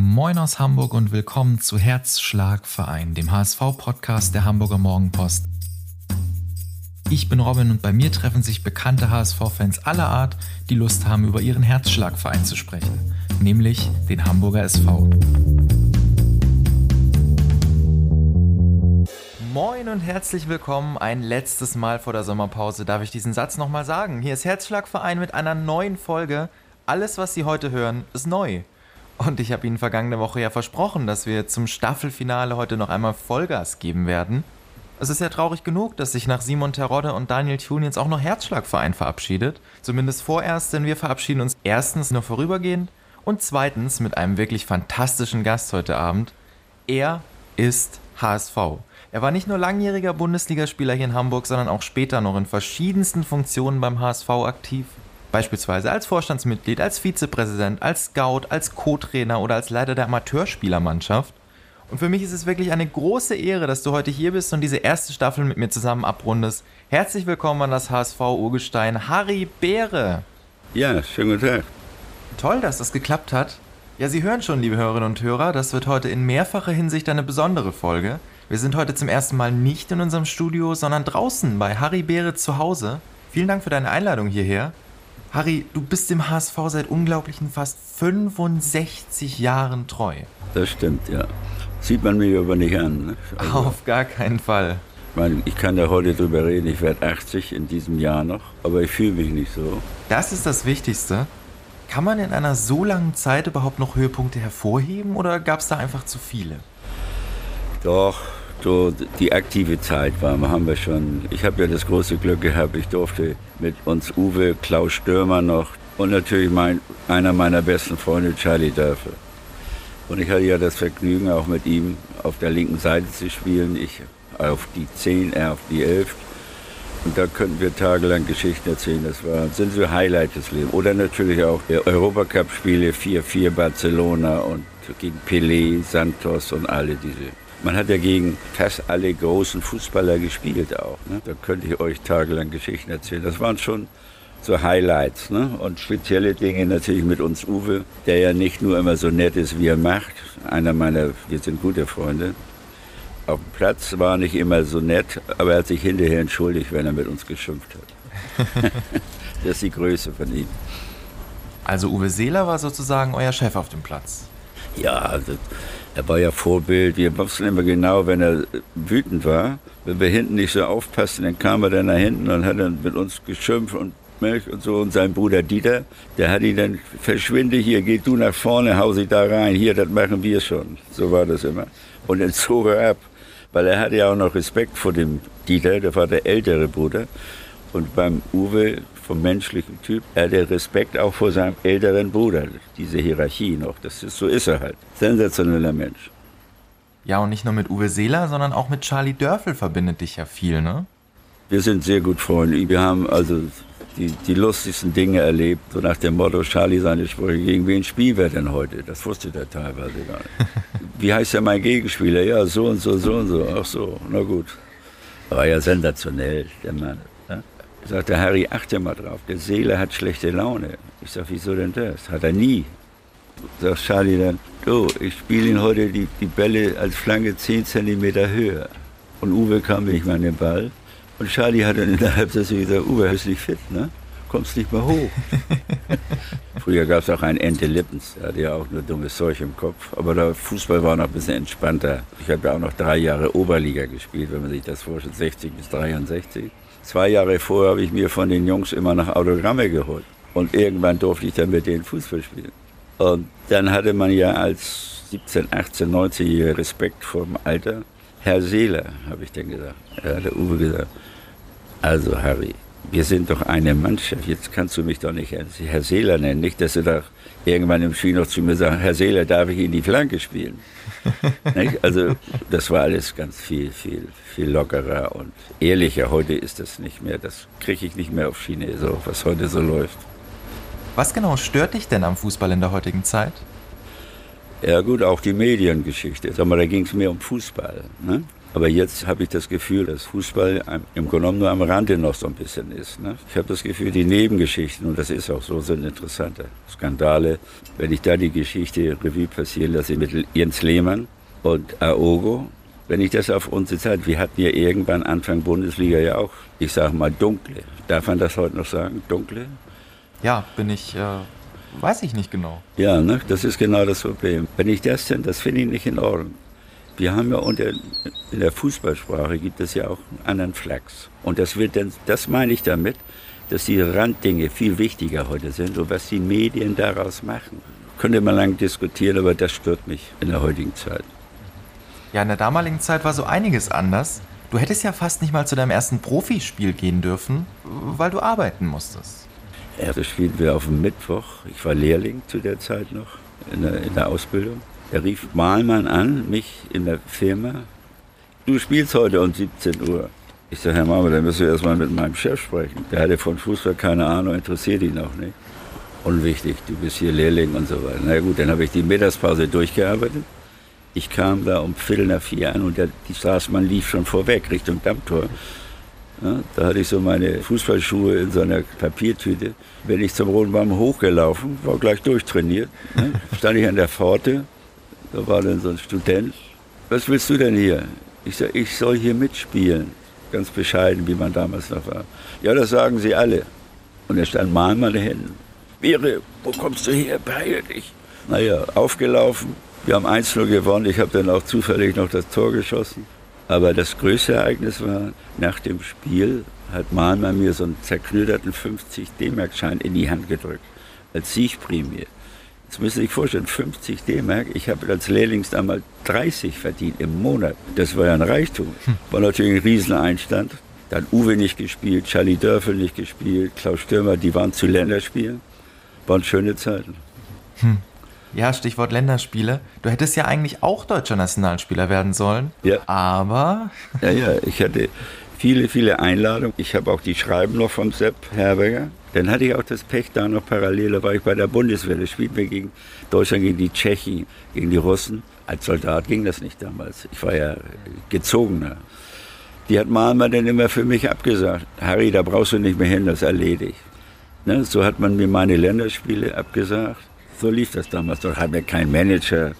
Moin aus Hamburg und willkommen zu Herzschlagverein, dem HSV-Podcast der Hamburger Morgenpost. Ich bin Robin und bei mir treffen sich bekannte HSV-Fans aller Art, die Lust haben, über ihren Herzschlagverein zu sprechen, nämlich den Hamburger SV. Moin und herzlich willkommen. Ein letztes Mal vor der Sommerpause darf ich diesen Satz nochmal sagen. Hier ist Herzschlagverein mit einer neuen Folge. Alles, was Sie heute hören, ist neu. Und ich habe Ihnen vergangene Woche ja versprochen, dass wir zum Staffelfinale heute noch einmal Vollgas geben werden. Es ist ja traurig genug, dass sich nach Simon Terodde und Daniel Thun jetzt auch noch Herzschlagverein verabschiedet. Zumindest vorerst, denn wir verabschieden uns erstens nur vorübergehend und zweitens mit einem wirklich fantastischen Gast heute Abend. Er ist HSV. Er war nicht nur langjähriger Bundesligaspieler hier in Hamburg, sondern auch später noch in verschiedensten Funktionen beim HSV aktiv. Beispielsweise als Vorstandsmitglied, als Vizepräsident, als Scout, als Co-Trainer oder als Leiter der Amateurspielermannschaft. Und für mich ist es wirklich eine große Ehre, dass du heute hier bist und diese erste Staffel mit mir zusammen abrundest. Herzlich willkommen an das HSV Urgestein, Harry Beere. Ja, schönen guten Tag. Toll, dass das geklappt hat. Ja, Sie hören schon, liebe Hörerinnen und Hörer, das wird heute in mehrfacher Hinsicht eine besondere Folge. Wir sind heute zum ersten Mal nicht in unserem Studio, sondern draußen bei Harry Beere zu Hause. Vielen Dank für deine Einladung hierher. Harry, du bist dem HSV seit unglaublichen fast 65 Jahren treu. Das stimmt, ja. Sieht man mir aber nicht an. Ne? Also, Auf gar keinen Fall. Ich, meine, ich kann da heute drüber reden, ich werde 80 in diesem Jahr noch, aber ich fühle mich nicht so. Das ist das Wichtigste. Kann man in einer so langen Zeit überhaupt noch Höhepunkte hervorheben oder gab es da einfach zu viele? Doch, so die aktive Zeit war, haben wir schon. Ich habe ja das große Glück gehabt, ich durfte mit uns Uwe, Klaus Stürmer noch und natürlich mein, einer meiner besten Freunde, Charlie Dörfer. Und ich hatte ja das Vergnügen, auch mit ihm auf der linken Seite zu spielen. Ich auf die 10, er auf die 11. Und da könnten wir tagelang Geschichten erzählen. Das war, sind so Highlights des Lebens. Oder natürlich auch die Europacup-Spiele 4-4 Barcelona und gegen Pelé, Santos und alle diese. Man hat ja gegen fast alle großen Fußballer gespielt auch. Ne? Da könnte ich euch tagelang Geschichten erzählen. Das waren schon so Highlights. Ne? Und spezielle Dinge natürlich mit uns Uwe, der ja nicht nur immer so nett ist, wie er macht. Einer meiner, wir sind gute Freunde. Auf dem Platz war er nicht immer so nett, aber er hat sich hinterher entschuldigt, wenn er mit uns geschimpft hat. das ist die Größe von ihm. Also Uwe Seeler war sozusagen euer Chef auf dem Platz. Ja, also, er war ja Vorbild. Wir wussten immer genau, wenn er wütend war, wenn wir hinten nicht so aufpassten, dann kam er dann nach hinten und hat dann mit uns geschimpft und Milch und so. Und sein Bruder Dieter, der hat ihn dann, verschwinde hier, geh du nach vorne, hau sie da rein, hier, das machen wir schon. So war das immer. Und dann zog er ab, weil er hatte ja auch noch Respekt vor dem Dieter, der war der ältere Bruder. Und beim Uwe, vom menschlichen Typ, er hatte Respekt auch vor seinem älteren Bruder, diese Hierarchie noch. Das ist, so ist er halt. Sensationeller Mensch. Ja, und nicht nur mit Uwe Seeler, sondern auch mit Charlie Dörfel verbindet dich ja viel, ne? Wir sind sehr gut Freunde. Wir haben also die, die lustigsten Dinge erlebt, so nach dem Motto, Charlie seine Sprüche, gegen wen spielen wir denn heute? Das wusste der teilweise gar nicht. Wie heißt ja mein Gegenspieler? Ja, so und so, so und so. Ach so, na gut. War ja sensationell, der Mann. Ja? Sagte Harry, achte mal drauf, der Seele hat schlechte Laune. Ich sag, wieso denn das? Hat er nie. Sagt Charlie dann, du, ich spiele ihn heute die, die Bälle als Flanke 10 cm höher. Und Uwe kam nicht mal an den Ball. Und Charlie hat dann in der Halbzeit gesagt, Uwe, bist nicht fit, ne? Kommst nicht mehr hoch. Früher gab es auch einen Ente Lippens, der hatte ja auch nur dummes Zeug im Kopf. Aber der Fußball war noch ein bisschen entspannter. Ich habe ja auch noch drei Jahre Oberliga gespielt, wenn man sich das vorstellt, 60 bis 63. Zwei Jahre vorher habe ich mir von den Jungs immer noch Autogramme geholt. Und irgendwann durfte ich dann mit denen Fußball spielen. Und dann hatte man ja als 17, 18, 19-Jähriger Respekt vor dem Alter. Herr Seeler, habe ich dann gesagt. Er hat der Uwe gesagt, also Harry, wir sind doch eine Mannschaft. Jetzt kannst du mich doch nicht Herr Seeler nennen. Nicht, dass du da irgendwann im Spiel noch zu mir sagst, Herr Seeler, darf ich in die Flanke spielen? also das war alles ganz viel, viel, viel lockerer und ehrlicher. Heute ist das nicht mehr. Das kriege ich nicht mehr auf Schiene, so, was heute so läuft. Was genau stört dich denn am Fußball in der heutigen Zeit? Ja gut, auch die Mediengeschichte. Sag mal, da ging es mehr um Fußball. Ne? Aber jetzt habe ich das Gefühl, dass Fußball im Grunde nur am Rande noch so ein bisschen ist. Ne? Ich habe das Gefühl, die Nebengeschichten, und das ist auch so, sind interessante Skandale. Wenn ich da die Geschichte Revue passieren lasse mit Jens Lehmann und Aogo, wenn ich das auf unsere Zeit, wir hatten ja irgendwann Anfang Bundesliga ja auch, ich sage mal dunkle. Darf man das heute noch sagen, dunkle? Ja, bin ich, äh, weiß ich nicht genau. Ja, ne? das ist genau das Problem. Wenn ich das denn, das finde ich nicht in Ordnung. Wir haben ja unter, in der Fußballsprache gibt es ja auch einen anderen Flex. Und das wird dann, das meine ich damit, dass die Randdinge viel wichtiger heute sind und was die Medien daraus machen. Könnte man lange diskutieren, aber das stört mich in der heutigen Zeit. Ja, in der damaligen Zeit war so einiges anders. Du hättest ja fast nicht mal zu deinem ersten Profispiel gehen dürfen, weil du arbeiten musstest. Ja, das spielten wir auf dem Mittwoch. Ich war Lehrling zu der Zeit noch in der, in der Ausbildung. Er rief Mahlmann an, mich in der Firma. Du spielst heute um 17 Uhr. Ich sage, Herr Mahlmann, dann müssen wir erstmal mit meinem Chef sprechen. Der hatte von Fußball keine Ahnung, interessiert ihn auch nicht. Unwichtig, du bist hier Lehrling und so weiter. Na gut, dann habe ich die Mittagspause durchgearbeitet. Ich kam da um Viertel nach vier an und der, die Straßenbahn lief schon vorweg Richtung Dammtor. Ja, da hatte ich so meine Fußballschuhe in so einer Papiertüte. Bin ich zum Roten Baum hochgelaufen, war gleich durchtrainiert. Ne? Stand ich an der Pforte, da war dann so ein Student. Was willst du denn hier? Ich sag, ich soll hier mitspielen. Ganz bescheiden, wie man damals noch war. Ja, das sagen sie alle. Und er stand mal meine Hände. Wäre, wo kommst du her? Beeil dich. Naja, aufgelaufen. Wir haben 1-0 gewonnen. Ich habe dann auch zufällig noch das Tor geschossen. Aber das größte Ereignis war, nach dem Spiel hat Mahlmann mir so einen zerknütterten 50 D-Mark-Schein in die Hand gedrückt. Als Siegprämie. Das müssen Sie sich vorstellen, 50 D-Mark. Ich habe als Lehrling damals 30 verdient im Monat. Das war ja ein Reichtum. Hm. War natürlich ein Rieseneinstand. Dann Uwe nicht gespielt, Charlie Dörfel nicht gespielt, Klaus Stürmer, die waren zu Länderspielen. Waren schöne Zeiten. Hm. Ja, Stichwort Länderspiele. Du hättest ja eigentlich auch deutscher Nationalspieler werden sollen. Ja. Aber. Ja, ja, ich hatte viele, viele Einladungen. Ich habe auch die Schreiben noch vom Sepp Herberger. Dann hatte ich auch das Pech da noch parallel, war ich bei der Bundeswehr. Da spielten wir gegen Deutschland, gegen die Tschechen, gegen die Russen. Als Soldat ging das nicht damals. Ich war ja gezogener. Die hat Malmer dann immer für mich abgesagt. Harry, da brauchst du nicht mehr hin, das erledigt. Ne? So hat man mir meine Länderspiele abgesagt. So lief das damals. Dort hatten wir keinen Manager.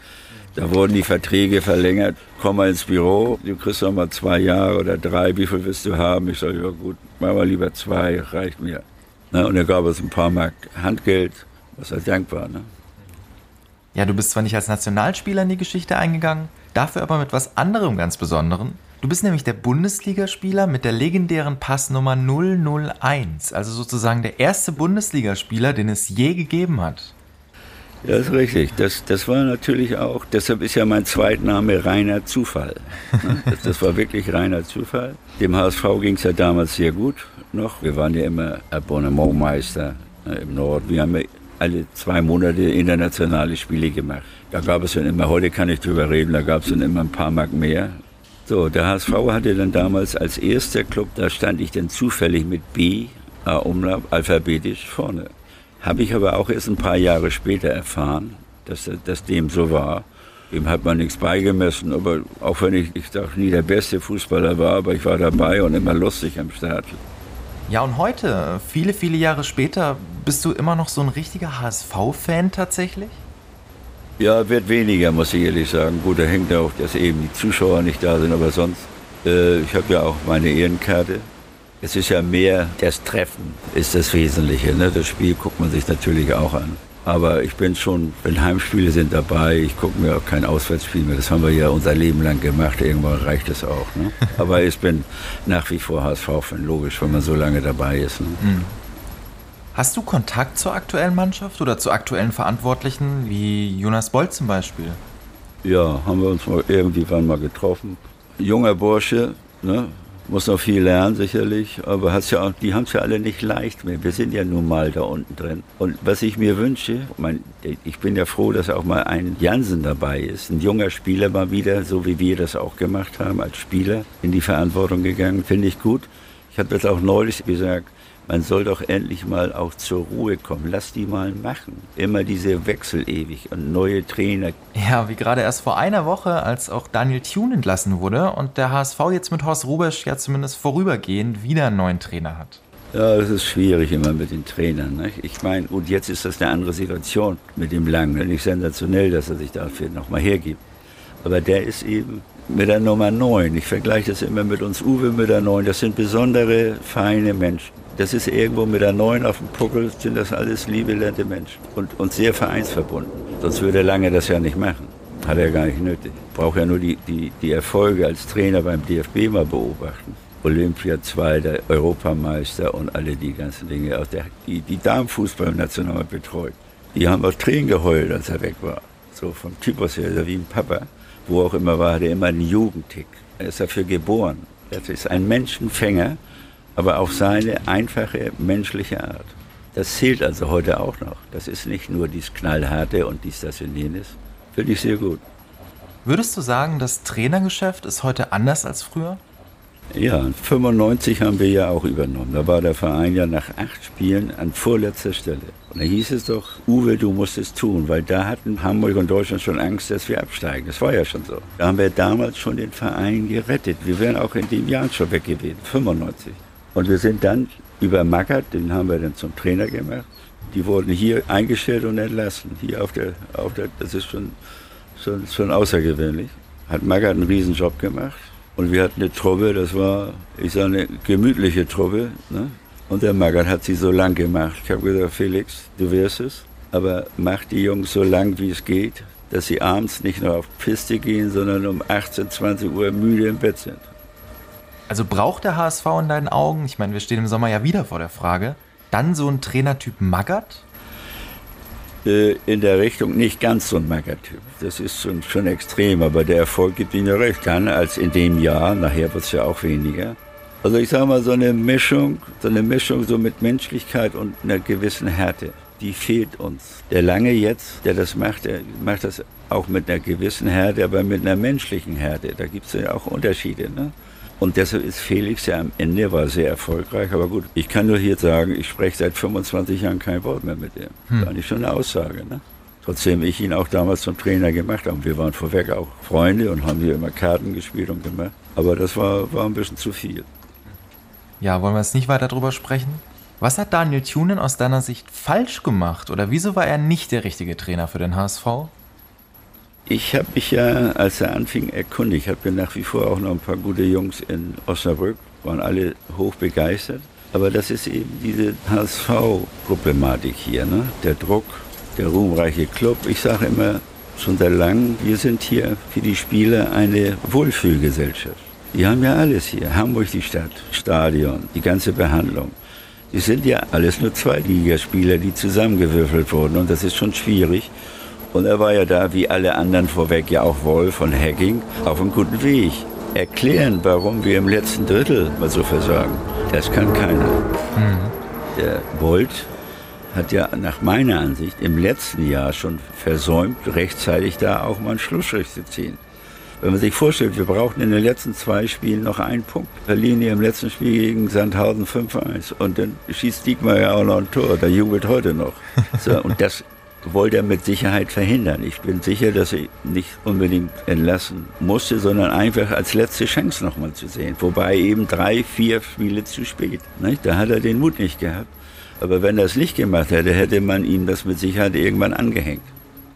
Da wurden die Verträge verlängert. Komm mal ins Büro, du kriegst noch mal zwei Jahre oder drei. Wie viel willst du haben? Ich sage, ja gut, mach mal lieber zwei, reicht mir. Na, und er gab uns ein paar Mark Handgeld, was er dankbar. Ne? Ja, du bist zwar nicht als Nationalspieler in die Geschichte eingegangen, dafür aber mit was anderem ganz Besonderem. Du bist nämlich der Bundesligaspieler mit der legendären Passnummer 001, also sozusagen der erste Bundesligaspieler, den es je gegeben hat. Ja, ist richtig. Das, das war natürlich auch, deshalb ist ja mein Zweitname reiner Zufall. Ne? Das, das war wirklich reiner Zufall. Dem HSV ging es ja damals sehr gut noch. Wir waren ja immer Abonnementmeister ne, im Norden. Wir haben alle zwei Monate internationale Spiele gemacht. Da gab es dann immer, heute kann ich drüber reden, da gab es dann immer ein paar Mark mehr. So, der HSV hatte dann damals als erster Club, da stand ich dann zufällig mit B, A Umlauf, alphabetisch vorne. Habe ich aber auch erst ein paar Jahre später erfahren, dass, dass dem so war. Dem hat man nichts beigemessen, aber auch wenn ich, ich sag, nie der beste Fußballer war, aber ich war dabei und immer lustig am Start. Ja, und heute, viele, viele Jahre später, bist du immer noch so ein richtiger HSV-Fan tatsächlich? Ja, wird weniger, muss ich ehrlich sagen. Gut, da hängt auch, dass eben die Zuschauer nicht da sind, aber sonst, äh, ich habe ja auch meine Ehrenkarte. Es ist ja mehr das Treffen, ist das Wesentliche. Ne? Das Spiel guckt man sich natürlich auch an. Aber ich bin schon, wenn Heimspiele sind dabei, ich gucke mir auch kein Auswärtsspiel mehr. Das haben wir ja unser Leben lang gemacht. Irgendwann reicht es auch. Ne? Aber ich bin nach wie vor HSV-Fan, logisch, wenn man so lange dabei ist. Ne? Mhm. Hast du Kontakt zur aktuellen Mannschaft oder zu aktuellen Verantwortlichen, wie Jonas Bolt zum Beispiel? Ja, haben wir uns mal irgendwann mal getroffen. Junger Bursche, ne? Muss noch viel lernen sicherlich, aber hat's ja auch, die haben es ja alle nicht leicht mehr. Wir sind ja nun mal da unten drin. Und was ich mir wünsche, mein, ich bin ja froh, dass auch mal ein Jansen dabei ist, ein junger Spieler mal wieder, so wie wir das auch gemacht haben, als Spieler in die Verantwortung gegangen, finde ich gut. Ich habe das auch neulich gesagt, Man soll doch endlich mal auch zur Ruhe kommen. Lass die mal machen. Immer diese Wechsel ewig und neue Trainer. Ja, wie gerade erst vor einer Woche, als auch Daniel Thune entlassen wurde und der HSV jetzt mit Horst Rubesch ja zumindest vorübergehend wieder einen neuen Trainer hat. Ja, das ist schwierig immer mit den Trainern. Ne? Ich meine, und jetzt ist das eine andere Situation mit dem Langen. Nicht sensationell, dass er sich dafür nochmal hergibt. Aber der ist eben mit der Nummer 9. Ich vergleiche das immer mit uns Uwe mit der 9. Das sind besondere, feine Menschen. Das ist irgendwo mit der 9 auf dem Puckel, sind das alles liebe, nette Menschen. Und, und sehr vereinsverbunden. Sonst würde er lange das ja nicht machen. Hat er gar nicht nötig. Braucht ja nur die, die, die Erfolge als Trainer beim DFB mal beobachten. Olympia 2, der Europameister und alle die ganzen Dinge. Auch der, die, die Damenfußballnational betreut. Die haben auch Tränen geheult, als er weg war. So vom Typus her, wie ein Papa. Wo auch immer war, hat er immer einen Jugendtick. Er ist dafür geboren. Er ist ein Menschenfänger aber auf seine einfache menschliche Art. Das zählt also heute auch noch. Das ist nicht nur dies Knallharte und dies, das und jenes. Finde ich sehr gut. Würdest du sagen, das Trainergeschäft ist heute anders als früher? Ja, 95 haben wir ja auch übernommen. Da war der Verein ja nach acht Spielen an vorletzter Stelle. Da hieß es doch, Uwe, du musst es tun, weil da hatten Hamburg und Deutschland schon Angst, dass wir absteigen. Das war ja schon so. Da haben wir damals schon den Verein gerettet. Wir wären auch in dem Jahr schon weg gewesen, 95. Und wir sind dann über Mackert, den haben wir dann zum Trainer gemacht. Die wurden hier eingestellt und entlassen. Hier auf der, auf der das ist schon, schon, schon außergewöhnlich. Hat Mackert einen Riesenjob gemacht. Und wir hatten eine Truppe, das war, ich sage, eine gemütliche Truppe. Ne? Und der Maggert hat sie so lang gemacht. Ich habe gesagt, Felix, du wirst es, aber mach die Jungs so lang, wie es geht, dass sie abends nicht nur auf Piste gehen, sondern um 18, 20 Uhr müde im Bett sind. Also braucht der HSV in deinen Augen, ich meine, wir stehen im Sommer ja wieder vor der Frage, dann so ein Trainertyp Magath? Äh, in der Richtung nicht ganz so ein Magath-Typ. Das ist schon, schon extrem, aber der Erfolg gibt ihnen recht. Dann als in dem Jahr, nachher wird es ja auch weniger. Also ich sage mal, so eine Mischung, so eine Mischung so mit Menschlichkeit und einer gewissen Härte, die fehlt uns. Der Lange jetzt, der das macht, der macht das auch mit einer gewissen Härte, aber mit einer menschlichen Härte. Da gibt es ja auch Unterschiede. Ne? Und deshalb ist Felix ja am Ende war sehr erfolgreich. Aber gut, ich kann nur hier sagen, ich spreche seit 25 Jahren kein Wort mehr mit ihm. Hm. Das ist schon eine Aussage. Ne? Trotzdem ich ihn auch damals zum Trainer gemacht habe. Wir waren vorweg auch Freunde und haben hier immer Karten gespielt und gemacht. Aber das war, war ein bisschen zu viel. Ja, wollen wir jetzt nicht weiter drüber sprechen? Was hat Daniel Thunen aus deiner Sicht falsch gemacht oder wieso war er nicht der richtige Trainer für den HSV? Ich habe mich ja, als er anfing, erkundigt. Ich habe ja nach wie vor auch noch ein paar gute Jungs in Osnabrück, waren alle hoch begeistert. Aber das ist eben diese HSV-Problematik hier, ne? der Druck, der ruhmreiche Club. Ich sage immer schon seit langem, wir sind hier für die Spieler eine Wohlfühlgesellschaft. Die haben ja alles hier. Hamburg die Stadt, Stadion, die ganze Behandlung. Die sind ja alles nur Zweitligaspieler, die zusammengewürfelt wurden und das ist schon schwierig. Und er war ja da, wie alle anderen vorweg, ja auch Wolf von Hacking, auf einem guten Weg. Erklären, warum wir im letzten Drittel mal so versagen, das kann keiner. Mhm. Der Bolt hat ja nach meiner Ansicht im letzten Jahr schon versäumt, rechtzeitig da auch mal einen Schlussstrich zu ziehen. Wenn man sich vorstellt, wir brauchten in den letzten zwei Spielen noch einen Punkt. Hier im letzten Spiel gegen Sandhausen 5-1. Und dann schießt Diekmar ja auch noch ein Tor. Der jubelt heute noch. So, und das wollte er mit Sicherheit verhindern. Ich bin sicher, dass er nicht unbedingt entlassen musste, sondern einfach als letzte Chance nochmal zu sehen. Wobei eben drei, vier Spiele zu spät. Nicht? Da hat er den Mut nicht gehabt. Aber wenn er es nicht gemacht hätte, hätte man ihm das mit Sicherheit irgendwann angehängt.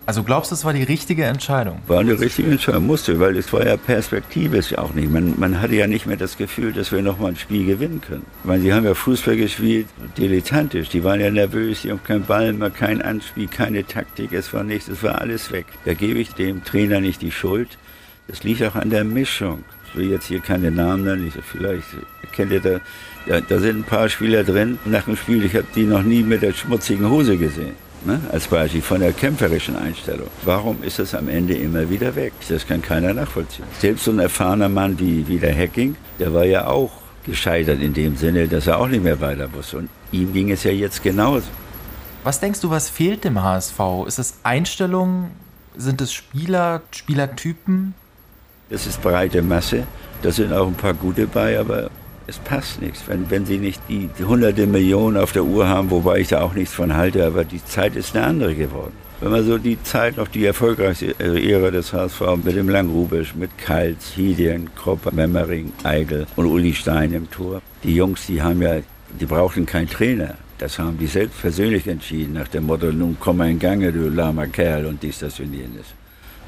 Also glaubst du, es war die richtige Entscheidung? War eine richtige Entscheidung, musste, weil es war ja perspektivisch auch nicht. Man, man hatte ja nicht mehr das Gefühl, dass wir nochmal ein Spiel gewinnen können. Ich meine, sie haben ja Fußball gespielt, dilettantisch. Die waren ja nervös, die haben keinen Ball mehr, kein Anspiel, keine Taktik, es war nichts, es war alles weg. Da gebe ich dem Trainer nicht die Schuld. Das liegt auch an der Mischung. Ich will jetzt hier keine Namen nennen, vielleicht kennt ihr da, da, da sind ein paar Spieler drin. Nach dem Spiel, ich habe die noch nie mit der schmutzigen Hose gesehen ne, als Beispiel von der kämpferischen Einstellung. Warum ist es am Ende immer wieder weg? Das kann keiner nachvollziehen. Selbst so ein erfahrener Mann wie, wie der Hacking, der war ja auch gescheitert in dem Sinne, dass er auch nicht mehr weiter wusste. Und ihm ging es ja jetzt genauso. Was denkst du, was fehlt dem HSV? Ist es Einstellung? Sind es Spieler, Spielertypen? Es ist breite Masse. Da sind auch ein paar gute bei, aber Es passt nichts. Wenn, wenn sie nicht die, die hunderte Millionen auf der Uhr haben, wobei ich da auch nichts von halte, aber die Zeit ist eine andere geworden. Wenn man so die Zeit, noch die erfolgreichste Ära des HSV mit dem Langrubisch, mit Kaltz, Hidien, Kropper, Memmering, Eigel und Uli Stein im Tor. Die Jungs, die haben ja, die brauchten keinen Trainer. Das haben die selbst persönlich entschieden, nach dem Motto, nun komm mal in Gange, du lahmer Kerl und dies, das und jenes.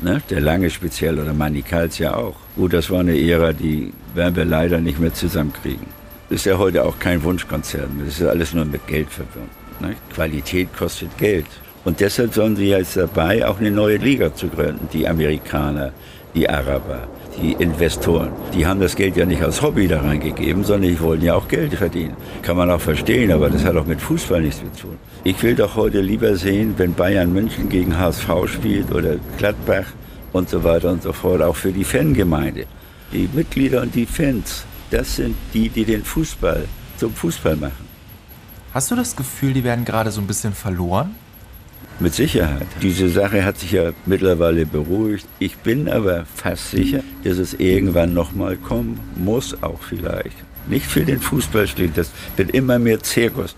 Ne? Der Lange speziell oder Manny Kaltz ja auch. Gut, das war eine Ära, die werden wir leider nicht mehr zusammenkriegen. Ist ja heute auch kein Wunschkonzert mehr. Das ist alles nur mit Geld verbunden. Ne? Qualität kostet Geld. Und deshalb sollen sie jetzt dabei, auch eine neue Liga zu gründen. Die Amerikaner, die Araber, die Investoren. Die haben das Geld ja nicht als Hobby da reingegeben, sondern die wollen ja auch Geld verdienen. Kann man auch verstehen, aber das hat auch mit Fußball nichts zu tun. Ich will doch heute lieber sehen, wenn Bayern München gegen HSV spielt oder Gladbach und so weiter und so fort, auch für die Fangemeinde. Die Mitglieder und die Fans, das sind die, die den Fußball zum Fußball machen. Hast du das Gefühl, die werden gerade so ein bisschen verloren? Mit Sicherheit. Diese Sache hat sich ja mittlerweile beruhigt. Ich bin aber fast sicher, dass es irgendwann nochmal kommen muss, auch vielleicht. Nicht für den Fußball steht, das wird immer mehr Zirkus.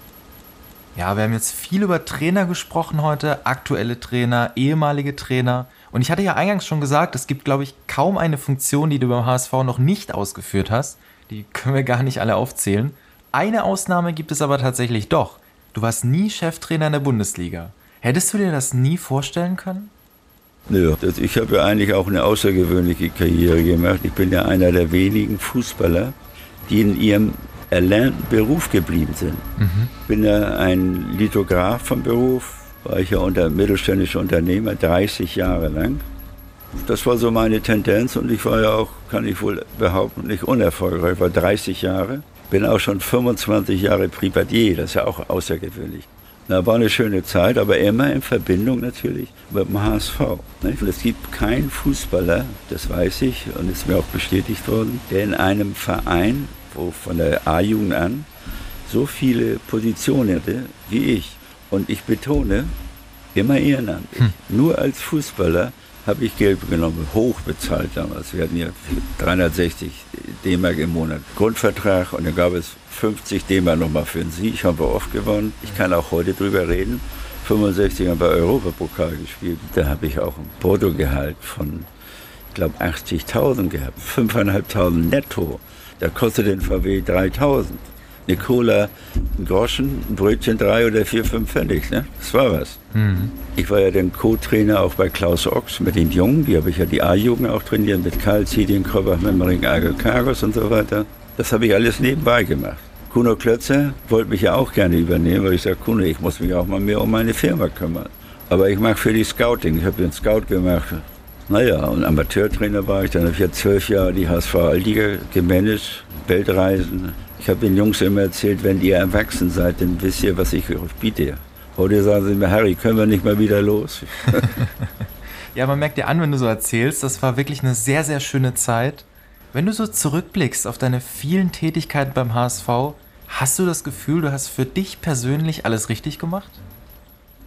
Ja, wir haben jetzt viel über Trainer gesprochen heute, aktuelle Trainer, ehemalige Trainer. Und ich hatte ja eingangs schon gesagt, es gibt, glaube ich, kaum eine Funktion, die du beim HSV noch nicht ausgeführt hast. Die können wir gar nicht alle aufzählen. Eine Ausnahme gibt es aber tatsächlich doch. Du warst nie Cheftrainer in der Bundesliga. Hättest du dir das nie vorstellen können? Nö, das, ich habe ja eigentlich auch eine außergewöhnliche Karriere gemacht. Ich bin ja einer der wenigen Fußballer, die in ihrem erlernten Beruf geblieben sind. Mhm. Bin ja ein Lithograf vom Beruf, war ich ja unter mittelständischer Unternehmer 30 Jahre lang. Das war so meine Tendenz und ich war ja auch, kann ich wohl behaupten, nicht unerfolgreich. Ich war 30 Jahre, bin auch schon 25 Jahre Privatier, das ist ja auch außergewöhnlich. Da war eine schöne Zeit, aber immer in Verbindung natürlich mit dem HSV. Es gibt keinen Fußballer, das weiß ich und ist mir auch bestätigt worden, der in einem Verein, wo von der A-Jugend an, so viele Positionen hatte wie ich. Und ich betone, immer ehrenamtlich. Hm. Nur als Fußballer habe ich Geld genommen, hoch bezahlt damals. Wir hatten ja 360 D-Mark im Monat Grundvertrag und dann gab es 50 D-Mark nochmal für den Sieg, haben wir oft gewonnen. Ich kann auch heute drüber reden. 65 haben wir Europapokal gespielt. Da habe ich auch ein Portogehalt von, ich glaube, 80.000 gehabt. 5.500 netto. Da kostet den VW 3.000 eine Cola, ein Groschen, ein Brötchen drei oder vier, fünf Pfennig. Ne? Das war was. Mhm. Ich war ja dann Co-Trainer auch bei Klaus Ochs mit den Jungen. Die habe ich ja die A-Jugend auch trainiert mit Karl Zidien, Krobbach, Memmering, Agel, Kargos und so weiter. Das habe ich alles nebenbei gemacht. Kuno Klötzer wollte mich ja auch gerne übernehmen, weil ich sage, Kuno, ich muss mich auch mal mehr um meine Firma kümmern. Aber ich mache für die Scouting. Ich habe den Scout gemacht. Naja, und Amateurtrainer war ich. Dann habe ich ja zwölf Jahre die HSV Alliga gemanagt, Weltreisen, ich habe den Jungs immer erzählt, wenn ihr erwachsen seid, dann wisst ihr, was ich euch biete. Heute sagen sie mir, Harry, können wir nicht mal wieder los? ja, man merkt dir an, wenn du so erzählst, das war wirklich eine sehr, sehr schöne Zeit. Wenn du so zurückblickst auf deine vielen Tätigkeiten beim HSV, hast du das Gefühl, du hast für dich persönlich alles richtig gemacht?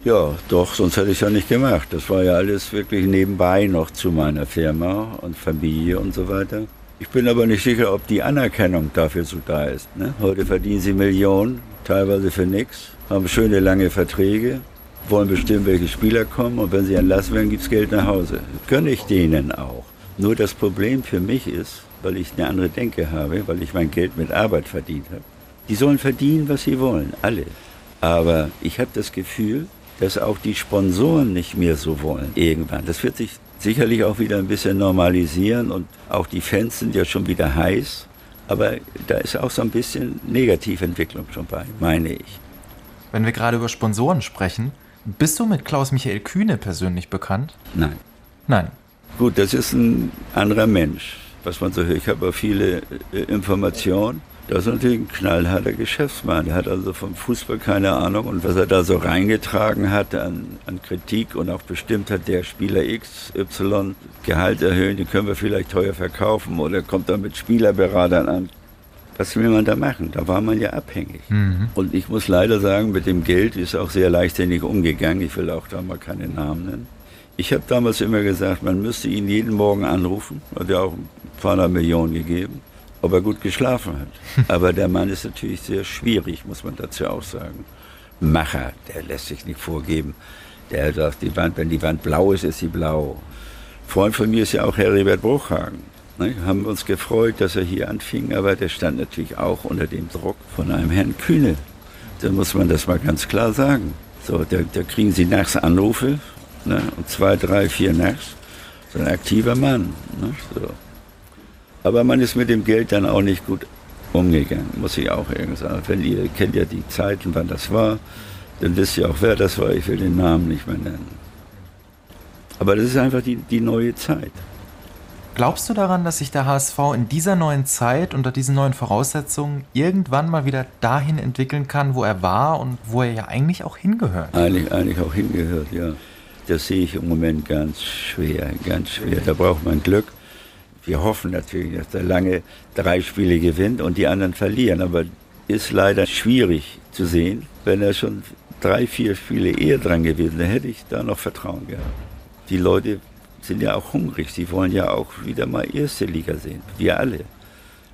Ja, doch, sonst hätte ich es ja nicht gemacht. Das war ja alles wirklich nebenbei noch zu meiner Firma und Familie und so weiter. Ich bin aber nicht sicher, ob die Anerkennung dafür so da ist. Ne? Heute verdienen sie Millionen, teilweise für nichts, haben schöne lange Verträge, wollen bestimmen, welche Spieler kommen und wenn sie entlassen werden, gibt es Geld nach Hause. Gönne ich denen auch. Nur das Problem für mich ist, weil ich eine andere Denke habe, weil ich mein Geld mit Arbeit verdient habe. Die sollen verdienen, was sie wollen, alle. Aber ich habe das Gefühl, dass auch die Sponsoren nicht mehr so wollen irgendwann. Das wird sich sicherlich auch wieder ein bisschen normalisieren und auch die Fans sind ja schon wieder heiß. Aber da ist auch so ein bisschen Negativentwicklung schon bei, meine ich. Wenn wir gerade über Sponsoren sprechen, bist du mit Klaus-Michael Kühne persönlich bekannt? Nein. Nein. Gut, das ist ein anderer Mensch, was man so hört. Ich habe auch viele äh, Informationen. Das ist natürlich ein knallharter Geschäftsmann. Der hat also vom Fußball keine Ahnung. Und was er da so reingetragen hat an, an Kritik und auch bestimmt hat, der Spieler X, Y Gehalt erhöhen, den können wir vielleicht teuer verkaufen oder kommt dann mit Spielerberatern an. Was will man da machen? Da war man ja abhängig. Mhm. Und ich muss leider sagen, mit dem Geld ist auch sehr leichtsinnig umgegangen. Ich will auch da mal keine Namen nennen. Ich habe damals immer gesagt, man müsste ihn jeden Morgen anrufen. Hat ja auch ein paar Millionen gegeben ob er gut geschlafen hat. Aber der Mann ist natürlich sehr schwierig, muss man dazu auch sagen. Macher, der lässt sich nicht vorgeben. Der sagt, die Wand, wenn die Wand blau ist, ist sie blau. Freund von mir ist ja auch Herr Herbert Bruchhagen. Ne, haben uns gefreut, dass er hier anfing, aber der stand natürlich auch unter dem Druck von einem Herrn Kühne. Da muss man das mal ganz klar sagen. So, da, da kriegen sie nachts Anrufe, ne, um zwei, drei, vier nachts. So ein aktiver Mann. Ne, so. Aber man ist mit dem Geld dann auch nicht gut umgegangen, muss ich auch irgendwie sagen. Wenn ihr kennt ja die Zeiten, wann das war, dann wisst ihr auch, wer das war. Ich will den Namen nicht mehr nennen. Aber das ist einfach die, die neue Zeit. Glaubst du daran, dass sich der HSV in dieser neuen Zeit unter diesen neuen Voraussetzungen irgendwann mal wieder dahin entwickeln kann, wo er war und wo er ja eigentlich auch hingehört? Eigentlich, eigentlich auch hingehört, ja. Das sehe ich im Moment ganz schwer, ganz schwer. Da braucht man Glück. Wir hoffen natürlich, dass er lange drei Spiele gewinnt und die anderen verlieren. Aber ist leider schwierig zu sehen. Wenn er schon drei, vier Spiele eher dran gewesen wäre, hätte ich da noch Vertrauen gehabt. Die Leute sind ja auch hungrig. Sie wollen ja auch wieder mal erste Liga sehen. Wir alle.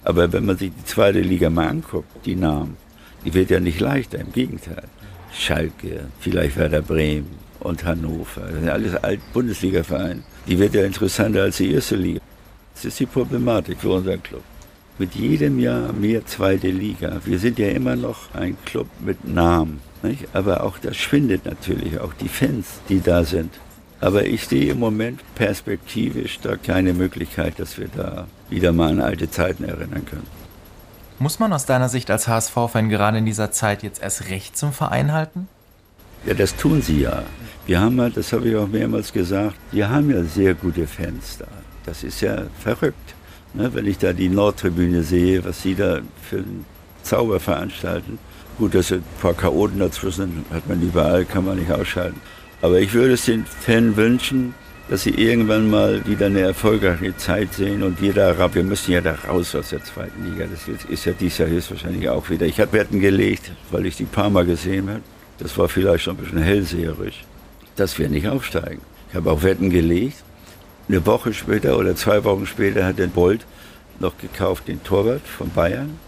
Aber wenn man sich die zweite Liga mal anguckt, die Namen, die wird ja nicht leichter. Im Gegenteil. Schalke, vielleicht Werder Bremen und Hannover. Das sind alles Alt-Bundesliga-Vereine. Die wird ja interessanter als die erste Liga. Das ist die Problematik für unseren Club. Mit jedem Jahr mehr zweite Liga. Wir sind ja immer noch ein Club mit Namen. Nicht? Aber auch das schwindet natürlich, auch die Fans, die da sind. Aber ich sehe im Moment perspektivisch da keine Möglichkeit, dass wir da wieder mal an alte Zeiten erinnern können. Muss man aus deiner Sicht als HSV-Fan gerade in dieser Zeit jetzt erst recht zum Verein halten? Ja, das tun sie ja. Wir haben ja, das habe ich auch mehrmals gesagt, wir haben ja sehr gute Fans da. Das ist ja verrückt. Ne? Wenn ich da die Nordtribüne sehe, was sie da für einen Zauber veranstalten. Gut, dass ein paar Chaoten dazwischen hat man überall, kann man nicht ausschalten. Aber ich würde es den Fan wünschen, dass sie irgendwann mal wieder eine erfolgreiche Zeit sehen und wir da, wir müssen ja da raus aus der zweiten Liga. Das ist ja dieses Jahr höchstwahrscheinlich auch wieder. Ich habe Wetten gelegt, weil ich die paar Mal gesehen habe. Das war vielleicht schon ein bisschen hellseherisch, dass wir nicht aufsteigen. Ich habe auch Wetten gelegt. Eine Woche später oder zwei Wochen später hat den Bolt noch gekauft, den Torwart von Bayern,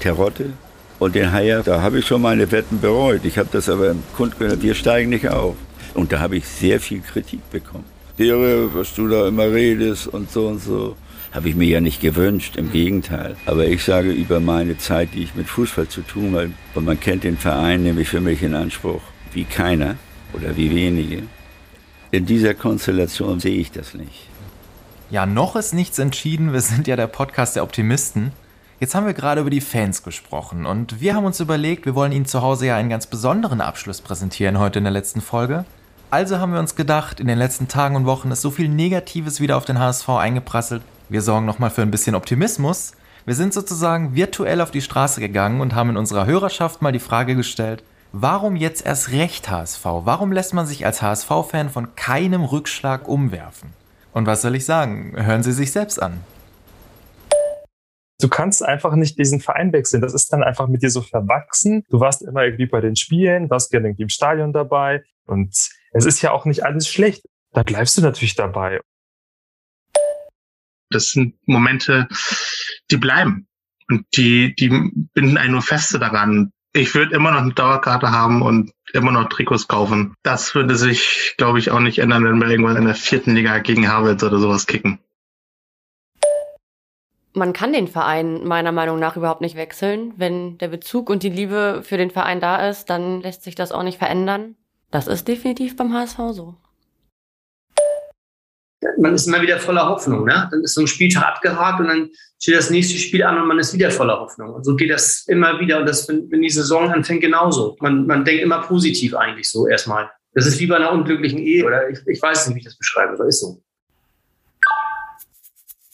Terotte. Und den Haier, da habe ich schon meine Wetten bereut. Ich habe das aber im Kund gehört, wir steigen nicht auf. Und da habe ich sehr viel Kritik bekommen. Dere, was du da immer redest und so und so. Habe ich mir ja nicht gewünscht, im Gegenteil. Aber ich sage über meine Zeit, die ich mit Fußball zu tun habe, weil man kennt den Verein nämlich für mich in Anspruch wie keiner oder wie wenige. In dieser Konstellation sehe ich das nicht. Ja, noch ist nichts entschieden. Wir sind ja der Podcast der Optimisten. Jetzt haben wir gerade über die Fans gesprochen und wir haben uns überlegt, wir wollen Ihnen zu Hause ja einen ganz besonderen Abschluss präsentieren heute in der letzten Folge. Also haben wir uns gedacht, in den letzten Tagen und Wochen ist so viel Negatives wieder auf den HSV eingeprasselt. Wir sorgen nochmal für ein bisschen Optimismus. Wir sind sozusagen virtuell auf die Straße gegangen und haben in unserer Hörerschaft mal die Frage gestellt, warum jetzt erst recht HSV? Warum lässt man sich als HSV-Fan von keinem Rückschlag umwerfen? Und was soll ich sagen? Hören Sie sich selbst an. Du kannst einfach nicht diesen Verein wechseln. Das ist dann einfach mit dir so verwachsen. Du warst immer irgendwie bei den Spielen, warst gerne irgendwie im Stadion dabei. Und es ist ja auch nicht alles schlecht. Da bleibst du natürlich dabei. Das sind Momente, die bleiben. Und die, die binden einen nur feste daran. Ich würde immer noch eine Dauerkarte haben und immer noch Trikots kaufen. Das würde sich, glaube ich, auch nicht ändern, wenn wir irgendwann in der vierten Liga gegen Havels oder sowas kicken. Man kann den Verein meiner Meinung nach überhaupt nicht wechseln. Wenn der Bezug und die Liebe für den Verein da ist, dann lässt sich das auch nicht verändern. Das ist definitiv beim HSV so. Man ist immer wieder voller Hoffnung. Ne? Dann ist so ein Spieltag abgehakt und dann steht das nächste Spiel an und man ist wieder voller Hoffnung. Und so geht das immer wieder. Und das, wenn, wenn die Saison anfängt, genauso. Man, man denkt immer positiv eigentlich so erstmal. Das ist wie bei einer unglücklichen Ehe oder ich, ich weiß nicht, wie ich das beschreibe, aber ist so.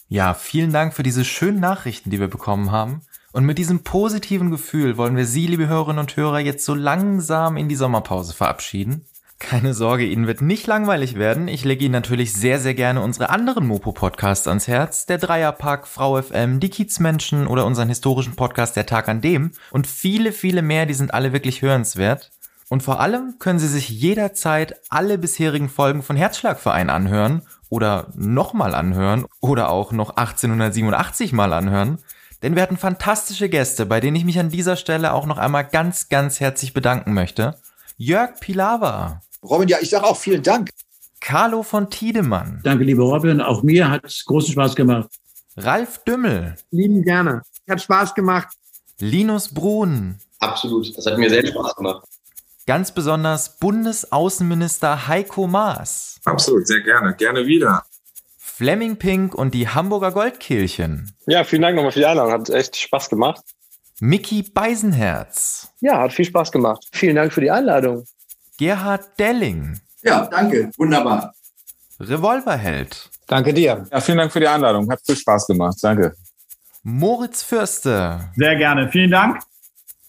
Ja, vielen Dank für diese schönen Nachrichten, die wir bekommen haben. Und mit diesem positiven Gefühl wollen wir Sie, liebe Hörerinnen und Hörer, jetzt so langsam in die Sommerpause verabschieden. Keine Sorge, Ihnen wird nicht langweilig werden. Ich lege Ihnen natürlich sehr, sehr gerne unsere anderen Mopo-Podcasts ans Herz. Der Dreierpack, Frau FM, die Kiezmenschen oder unseren historischen Podcast Der Tag an dem. Und viele, viele mehr, die sind alle wirklich hörenswert. Und vor allem können Sie sich jederzeit alle bisherigen Folgen von Herzschlagverein anhören oder nochmal anhören oder auch noch 1887 mal anhören. Denn wir hatten fantastische Gäste, bei denen ich mich an dieser Stelle auch noch einmal ganz, ganz herzlich bedanken möchte. Jörg Pilawa. Robin, ja, ich sage auch vielen Dank. Carlo von Tiedemann. Danke, lieber Robin. Auch mir hat es großen Spaß gemacht. Ralf Dümmel. Lieben gerne. Hat Spaß gemacht. Linus Brun. Absolut. Das hat mir sehr Spaß gemacht. Ganz besonders Bundesaußenminister Heiko Maas. Absolut, sehr gerne. Gerne wieder. Fleming Pink und die Hamburger Goldkehlchen. Ja, vielen Dank nochmal für die Einladung. Hat echt Spaß gemacht. Mickey Beisenherz. Ja, hat viel Spaß gemacht. Vielen Dank für die Einladung. Gerhard Delling. Ja, danke. Wunderbar. Revolverheld. Danke dir. Ja, vielen Dank für die Einladung. Hat viel Spaß gemacht. Danke. Moritz Fürste. Sehr gerne. Vielen Dank.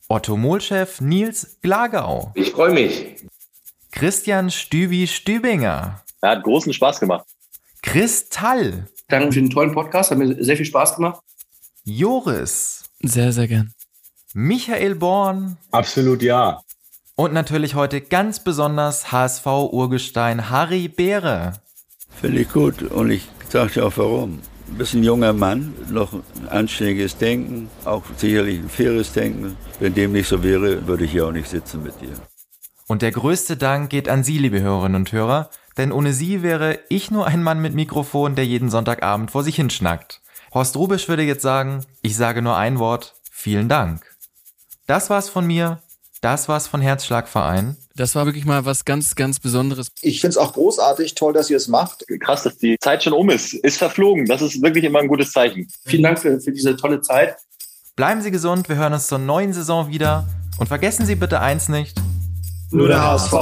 Otto Mohlchef Nils Glagau. Ich freue mich. Christian Stübi Stübinger. Er hat großen Spaß gemacht. Kristall. Danke für den tollen Podcast, hat mir sehr viel Spaß gemacht. Joris. Sehr, sehr gern. Michael Born. Absolut ja. Und natürlich heute ganz besonders HSV-Urgestein Harry Beere. Finde ich gut und ich sage dir auch warum. Ein bisschen junger Mann, noch ein anständiges Denken, auch sicherlich ein faires Denken. Wenn dem nicht so wäre, würde ich hier auch nicht sitzen mit dir. Und der größte Dank geht an Sie, liebe Hörerinnen und Hörer, denn ohne Sie wäre ich nur ein Mann mit Mikrofon, der jeden Sonntagabend vor sich hinschnackt. Horst Rubisch würde jetzt sagen, ich sage nur ein Wort, vielen Dank. Das war's von mir, das war's von Herzschlagverein. Das war wirklich mal was ganz, ganz Besonderes. Ich finde es auch großartig, toll, dass ihr es macht. Krass, dass die Zeit schon um ist. Ist verflogen. Das ist wirklich immer ein gutes Zeichen. Vielen Dank für, für diese tolle Zeit. Bleiben Sie gesund, wir hören uns zur neuen Saison wieder. Und vergessen Sie bitte eins nicht. Nur der HSV.